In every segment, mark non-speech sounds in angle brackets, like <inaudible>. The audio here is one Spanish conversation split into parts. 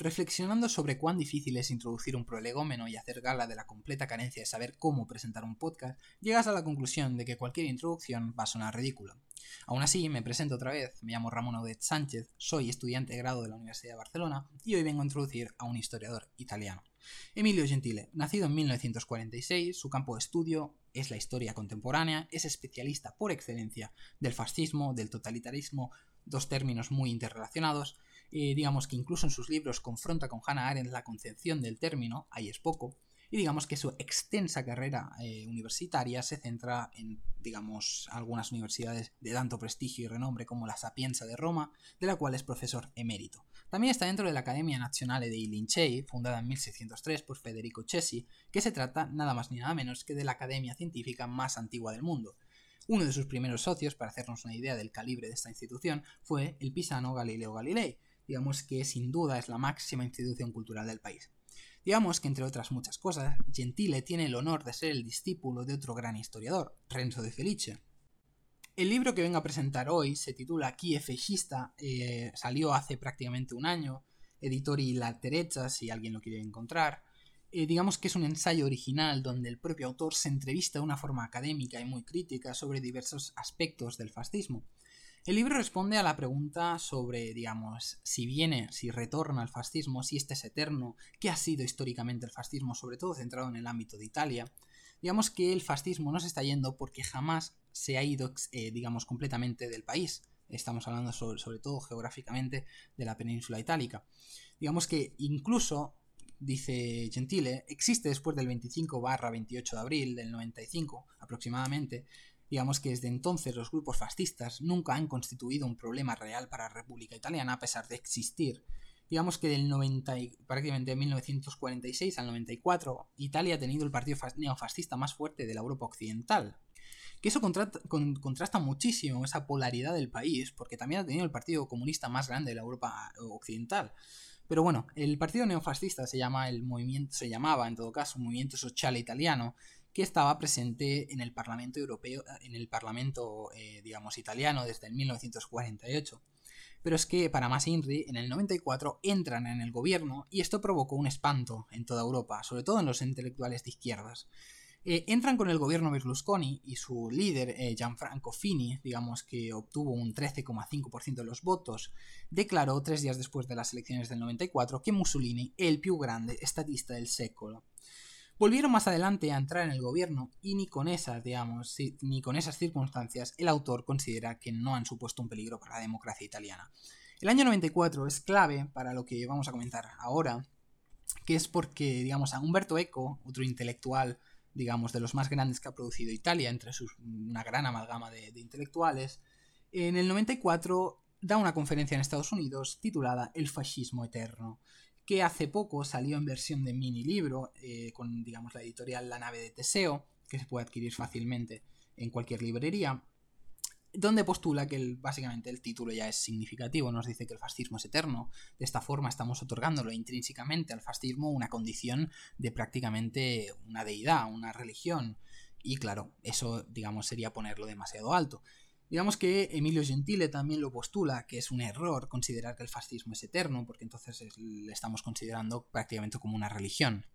reflexionando sobre cuán difícil es introducir un prolegómeno y hacer gala de la completa carencia de saber cómo presentar un podcast, llegas a la conclusión de que cualquier introducción va a sonar ridícula. Aún así, me presento otra vez, me llamo Ramón Audet Sánchez, soy estudiante de grado de la Universidad de Barcelona y hoy vengo a introducir a un historiador italiano. Emilio Gentile, nacido en 1946, su campo de estudio es la historia contemporánea, es especialista por excelencia del fascismo, del totalitarismo, dos términos muy interrelacionados, eh, digamos que incluso en sus libros confronta con Hannah Arendt la concepción del término, ahí es poco, y digamos que su extensa carrera eh, universitaria se centra en, digamos, algunas universidades de tanto prestigio y renombre como la Sapienza de Roma, de la cual es profesor emérito. También está dentro de la Academia Nazionale dei Lincei, fundada en 1603 por Federico Cesi, que se trata nada más ni nada menos que de la academia científica más antigua del mundo. Uno de sus primeros socios, para hacernos una idea del calibre de esta institución, fue el pisano Galileo Galilei, digamos que sin duda es la máxima institución cultural del país. Digamos que, entre otras muchas cosas, Gentile tiene el honor de ser el discípulo de otro gran historiador, Renzo de Felice. El libro que vengo a presentar hoy se titula Chi Feixista, eh, salió hace prácticamente un año, Editori La Terecha, si alguien lo quiere encontrar. Eh, digamos que es un ensayo original donde el propio autor se entrevista de una forma académica y muy crítica sobre diversos aspectos del fascismo. El libro responde a la pregunta sobre, digamos, si viene, si retorna el fascismo, si este es eterno, qué ha sido históricamente el fascismo, sobre todo centrado en el ámbito de Italia. Digamos que el fascismo no se está yendo porque jamás se ha ido, eh, digamos, completamente del país. Estamos hablando sobre, sobre todo geográficamente de la península itálica. Digamos que incluso dice Gentile, existe después del 25 28 de abril del 95 aproximadamente, Digamos que desde entonces los grupos fascistas nunca han constituido un problema real para la República Italiana a pesar de existir. Digamos que del 90, prácticamente de 1946 al 94, Italia ha tenido el partido neofascista más fuerte de la Europa occidental. Que eso contrasta muchísimo esa polaridad del país, porque también ha tenido el partido comunista más grande de la Europa occidental. Pero bueno, el partido neofascista se llama el movimiento, se llamaba en todo caso Movimiento Sociale Italiano, que estaba presente en el Parlamento Europeo, en el Parlamento, eh, digamos, italiano desde el 1948. Pero es que para más INRI, en el 94 entran en el gobierno y esto provocó un espanto en toda Europa, sobre todo en los intelectuales de izquierdas. Eh, entran con el gobierno Berlusconi y su líder, eh, Gianfranco Fini, digamos que obtuvo un 13,5% de los votos, declaró tres días después de las elecciones del 94 que Mussolini il più grande estatista del secolo. Volvieron más adelante a entrar en el gobierno y ni con esas, digamos, ni con esas circunstancias el autor considera que no han supuesto un peligro para la democracia italiana. El año 94 es clave para lo que vamos a comentar ahora, que es porque, digamos, a Humberto Eco, otro intelectual, digamos, de los más grandes que ha producido Italia, entre sus, una gran amalgama de, de intelectuales, en el 94 da una conferencia en Estados Unidos titulada El fascismo eterno, que hace poco salió en versión de mini libro eh, con, digamos, la editorial La nave de Teseo, que se puede adquirir fácilmente en cualquier librería, donde postula que básicamente el título ya es significativo, nos dice que el fascismo es eterno. De esta forma estamos otorgándolo intrínsecamente al fascismo una condición de prácticamente una deidad, una religión. Y claro, eso, digamos, sería ponerlo demasiado alto. Digamos que Emilio Gentile también lo postula, que es un error considerar que el fascismo es eterno, porque entonces le estamos considerando prácticamente como una religión.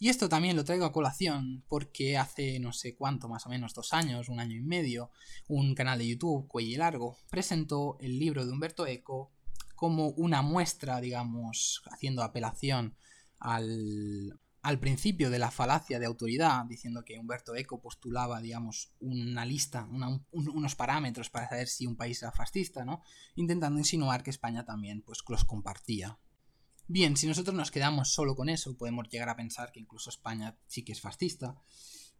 Y esto también lo traigo a colación porque hace no sé cuánto, más o menos dos años, un año y medio, un canal de YouTube, Cuello Largo, presentó el libro de Humberto Eco como una muestra, digamos, haciendo apelación al, al principio de la falacia de autoridad, diciendo que Humberto Eco postulaba, digamos, una lista, unos parámetros para saber si un país era fascista, ¿no? Intentando insinuar que España también, pues, los compartía. Bien, si nosotros nos quedamos solo con eso, podemos llegar a pensar que incluso España sí que es fascista,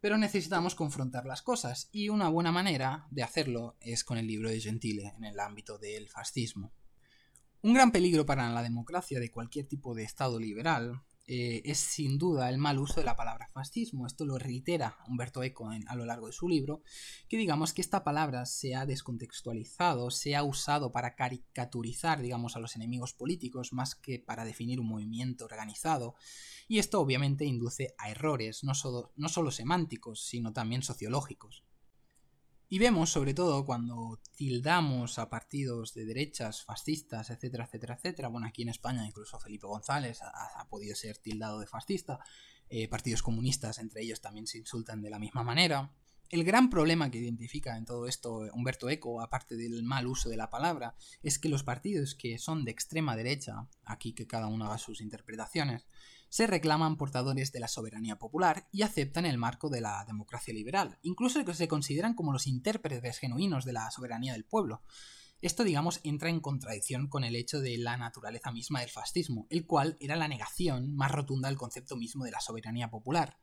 pero necesitamos confrontar las cosas, y una buena manera de hacerlo es con el libro de Gentile en el ámbito del fascismo. Un gran peligro para la democracia de cualquier tipo de Estado liberal eh, es sin duda el mal uso de la palabra fascismo. Esto lo reitera Humberto Eco a lo largo de su libro, que digamos que esta palabra se ha descontextualizado, se ha usado para caricaturizar, digamos, a los enemigos políticos más que para definir un movimiento organizado. Y esto obviamente induce a errores, no solo, no solo semánticos, sino también sociológicos. Y vemos, sobre todo, cuando tildamos a partidos de derechas, fascistas, etcétera, etcétera, etcétera. Bueno, aquí en España incluso Felipe González ha, podido ser tildado de fascista. Eh, partidos comunistas, entre ellos, también se insultan de la misma manera. El gran problema que identifica en todo esto Humberto Eco, aparte del mal uso de la palabra, es que los partidos que son de extrema derecha, aquí que cada uno haga sus interpretaciones, se reclaman portadores de la soberanía popular y aceptan el marco de la democracia liberal, incluso que se consideran como los intérpretes genuinos de la soberanía del pueblo. Esto, digamos, entra en contradicción con el hecho de la naturaleza misma del fascismo, el cual era la negación más rotunda del concepto mismo de la soberanía popular.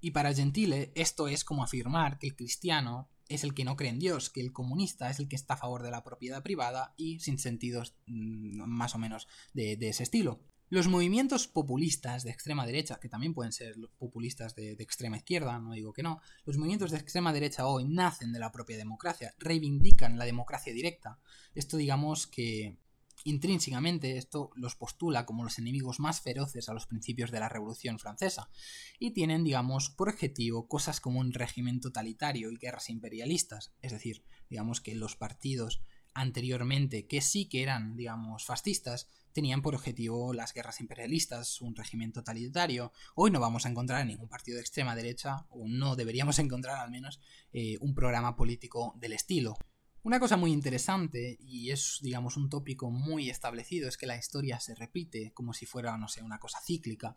Y para Gentile esto es como afirmar que el cristiano es el que no cree en Dios, que el comunista es el que está a favor de la propiedad privada y sin sentidos mm, más o menos de, ese estilo. Los movimientos populistas de extrema derecha, que también pueden ser populistas de, de, extrema izquierda, no digo que no, los movimientos de extrema derecha hoy nacen de la propia democracia, reivindican la democracia directa. Esto digamos que Intrínsecamente esto los postula como los enemigos más feroces a los principios de la Revolución Francesa, y tienen, digamos, por objetivo cosas como un régimen totalitario y guerras imperialistas, es decir, digamos que los partidos anteriormente que sí que eran, digamos, fascistas, tenían por objetivo las guerras imperialistas, un régimen totalitario. Hoy no vamos a encontrar en ningún partido de extrema derecha, o no deberíamos <laughs> encontrar al menos, eh, un programa político del estilo. Una cosa muy interesante, y es, digamos, un tópico muy establecido, es que la historia se repite como si fuera, no sé, una cosa cíclica.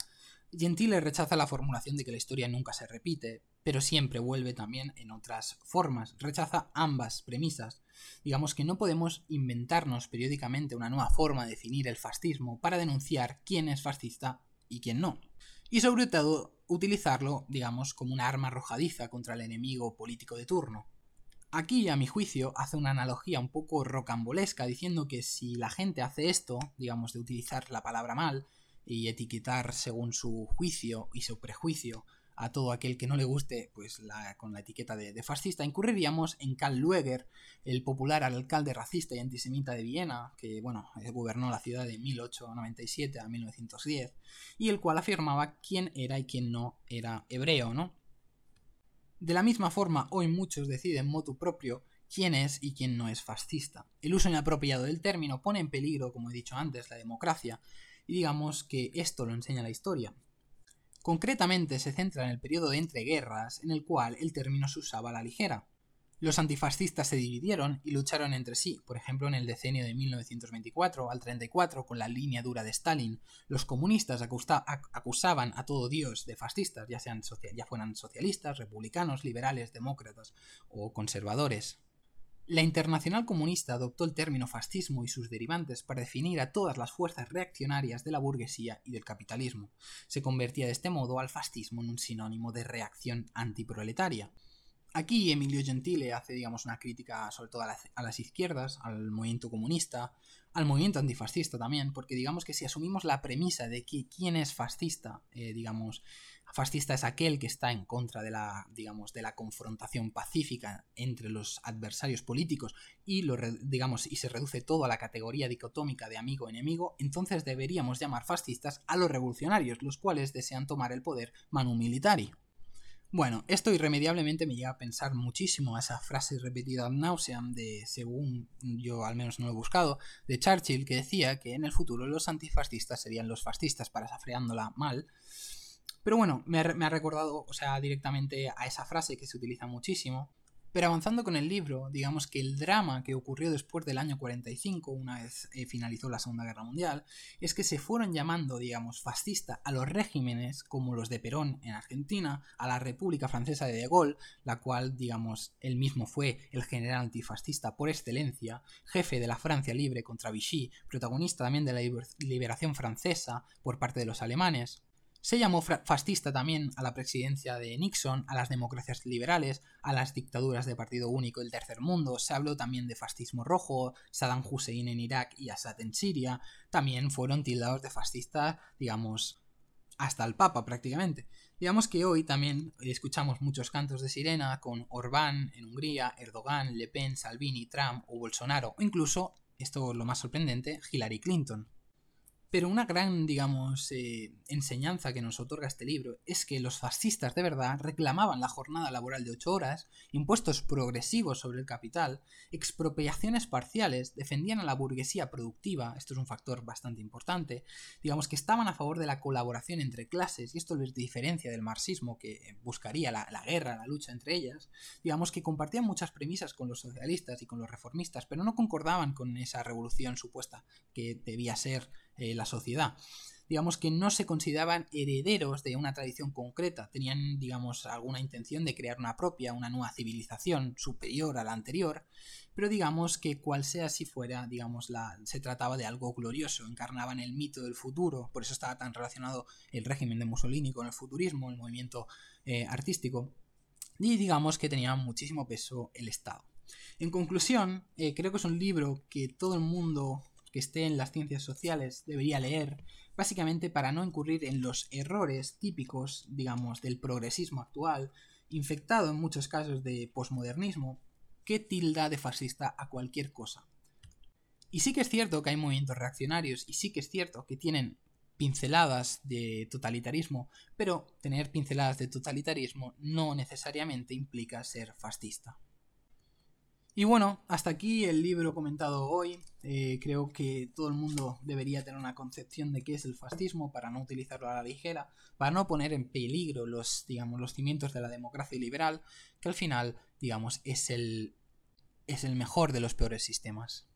Gentile rechaza la formulación de que la historia nunca se repite, pero siempre vuelve también en otras formas. Rechaza ambas premisas. Digamos que no podemos inventarnos periódicamente una nueva forma de definir el fascismo para denunciar quién es fascista y quién no. Y sobre todo, utilizarlo, digamos, como una arma arrojadiza contra el enemigo político de turno. Aquí, a mi juicio, hace una analogía un poco rocambolesca diciendo que si la gente hace esto, digamos, de utilizar la palabra mal y etiquetar según su juicio y su prejuicio a todo aquel que no le guste, pues con la etiqueta de, fascista, incurriríamos en Karl Lueger, el popular alcalde racista y antisemita de Viena, que, bueno, eh, gobernó la ciudad de 1897 a 1910, y el cual afirmaba quién era y quién no era hebreo, ¿no? De la misma forma, hoy muchos deciden motu propio quién es y quién no es fascista. El uso inapropiado del término pone en peligro, como he dicho antes, la democracia, y digamos que esto lo enseña la historia. Concretamente se centra en el periodo de entreguerras, en el cual el término se usaba a la ligera. Los antifascistas se dividieron y lucharon entre sí, por ejemplo en el decenio de 1924 al 34 con la línea dura de Stalin. Los comunistas acusaban a todo Dios de fascistas, ya, sean ya fueran socialistas, republicanos, liberales, demócratas o conservadores. La Internacional Comunista adoptó el término fascismo y sus derivantes para definir a todas las fuerzas reaccionarias de la burguesía y del capitalismo. Se convertía de este modo al fascismo en un sinónimo de reacción antiproletaria. Aquí Emilio Gentile hace, digamos, una crítica sobre todo a, las izquierdas, al movimiento comunista, al movimiento antifascista también, porque digamos que si asumimos la premisa de que quién es fascista, eh, digamos, fascista es aquel que está en contra de la, digamos, de la confrontación pacífica entre los adversarios políticos y lo, digamos, y se reduce todo a la categoría dicotómica de amigo-enemigo, entonces deberíamos llamar fascistas a los revolucionarios, los cuales desean tomar el poder manu militari. Bueno, esto irremediablemente me lleva a pensar muchísimo a esa frase repetida ad nauseam de, según yo al menos no lo he buscado, de Churchill que decía que en el futuro los antifascistas serían los fascistas, parafraseándola mal. Pero bueno, me ha recordado, o sea, directamente a esa frase que se utiliza muchísimo, pero avanzando con el libro, digamos que el drama que ocurrió después del año 45, una vez eh, finalizó la Segunda Guerra Mundial, es que se fueron llamando, digamos, fascista a los regímenes como los de Perón en Argentina, a la República Francesa de De Gaulle, la cual, digamos, él mismo fue el general antifascista por excelencia, jefe de la Francia libre contra Vichy, protagonista también de la liberación francesa por parte de los alemanes, se llamó fascista también a la presidencia de Nixon, a las democracias liberales, a las dictaduras de partido único del tercer mundo, se habló también de fascismo rojo, Saddam Hussein en Irak y Assad en Siria, también fueron tildados de fascistas, digamos, hasta el Papa prácticamente. Digamos que hoy también escuchamos muchos cantos de sirena con Orbán en Hungría, Erdogan, Le Pen, Salvini, Trump o Bolsonaro, o incluso, esto es lo más sorprendente, Hillary Clinton. Pero una gran, digamos, eh, enseñanza que nos otorga este libro es que los fascistas de verdad reclamaban la jornada laboral de 8 horas, impuestos progresivos sobre el capital, expropiaciones parciales, defendían a la burguesía productiva, esto es un factor bastante importante, digamos que estaban a favor de la colaboración entre clases, y esto les diferencia del marxismo que buscaría la, la guerra, la lucha entre ellas, digamos que compartían muchas premisas con los socialistas y con los reformistas, pero no concordaban con esa revolución supuesta que debía ser eh, la sociedad. Digamos que no se consideraban herederos de una tradición concreta, tenían, digamos, alguna intención de crear una propia, una nueva civilización superior a la anterior, pero digamos que cual sea si fuera, digamos, la, se trataba de algo glorioso, encarnaban el mito del futuro, por eso estaba tan relacionado el régimen de Mussolini con el futurismo, el movimiento eh, artístico, y digamos que tenía muchísimo peso el Estado. En conclusión, eh, creo que es un libro que todo el mundo que esté en las ciencias sociales debería leer, básicamente para no incurrir en los errores típicos, digamos, del progresismo actual, infectado en muchos casos de posmodernismo, que tilda de fascista a cualquier cosa. Y sí que es cierto que hay movimientos reaccionarios, y sí que es cierto que tienen pinceladas de totalitarismo, pero tener pinceladas de totalitarismo no necesariamente implica ser fascista. Y bueno, hasta aquí el libro comentado hoy. Eh, creo que todo el mundo debería tener una concepción de qué es el fascismo para no utilizarlo a la ligera, para no poner en peligro los, digamos, los cimientos de la democracia liberal, que al final, digamos, es el, es el mejor de los peores sistemas.